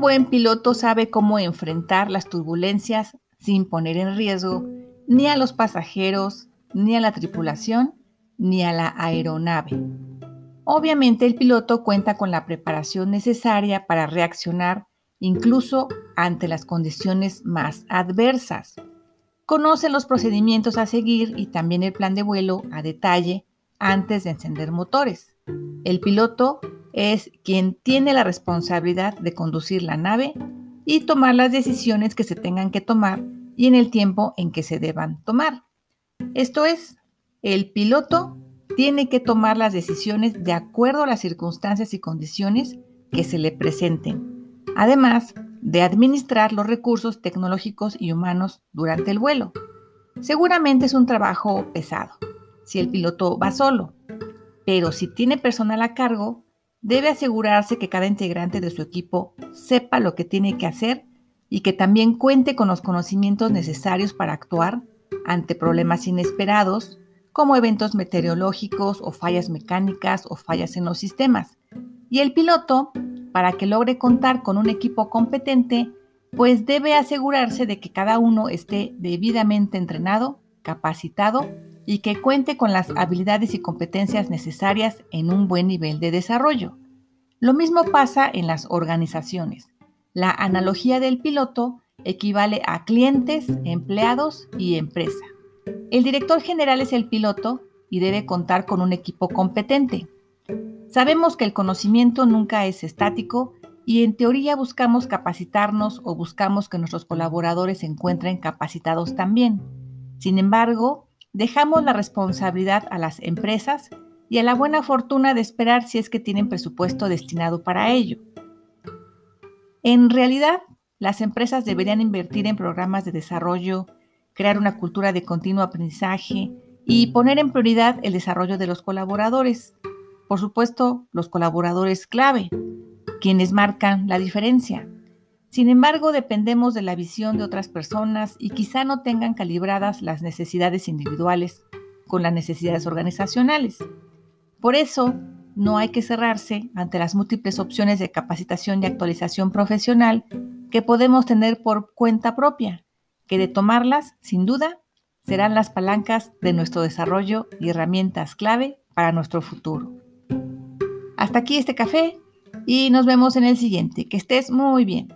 Buen piloto sabe cómo enfrentar las turbulencias sin poner en riesgo ni a los pasajeros, ni a la tripulación, ni a la aeronave. Obviamente el piloto cuenta con la preparación necesaria para reaccionar incluso ante las condiciones más adversas. Conoce los procedimientos a seguir y también el plan de vuelo a detalle antes de encender motores. El piloto es quien tiene la responsabilidad de conducir la nave y tomar las decisiones que se tengan que tomar y en el tiempo en que se deban tomar. Esto es, el piloto tiene que tomar las decisiones de acuerdo a las circunstancias y condiciones que se le presenten, además de administrar los recursos tecnológicos y humanos durante el vuelo. Seguramente es un trabajo pesado, si el piloto va solo, pero si tiene personal a cargo, debe asegurarse que cada integrante de su equipo sepa lo que tiene que hacer y que también cuente con los conocimientos necesarios para actuar ante problemas inesperados, como eventos meteorológicos o fallas mecánicas o fallas en los sistemas. Y el piloto, para que logre contar con un equipo competente, pues debe asegurarse de que cada uno esté debidamente entrenado, capacitado y que cuente con las habilidades y competencias necesarias en un buen nivel de desarrollo. Lo mismo pasa en las organizaciones. La analogía del piloto equivale a clientes, empleados y empresa. El director general es el piloto y debe contar con un equipo competente. Sabemos que el conocimiento nunca es estático y en teoría buscamos capacitarnos o buscamos que nuestros colaboradores se encuentren capacitados también. Sin embargo, Dejamos la responsabilidad a las empresas y a la buena fortuna de esperar si es que tienen presupuesto destinado para ello. En realidad, las empresas deberían invertir en programas de desarrollo, crear una cultura de continuo aprendizaje y poner en prioridad el desarrollo de los colaboradores. Por supuesto, los colaboradores clave, quienes marcan la diferencia. Sin embargo, dependemos de la visión de otras personas y quizá no tengan calibradas las necesidades individuales con las necesidades organizacionales. Por eso, no hay que cerrarse ante las múltiples opciones de capacitación y actualización profesional que podemos tener por cuenta propia, que de tomarlas, sin duda, serán las palancas de nuestro desarrollo y herramientas clave para nuestro futuro. Hasta aquí este café y nos vemos en el siguiente. Que estés muy bien.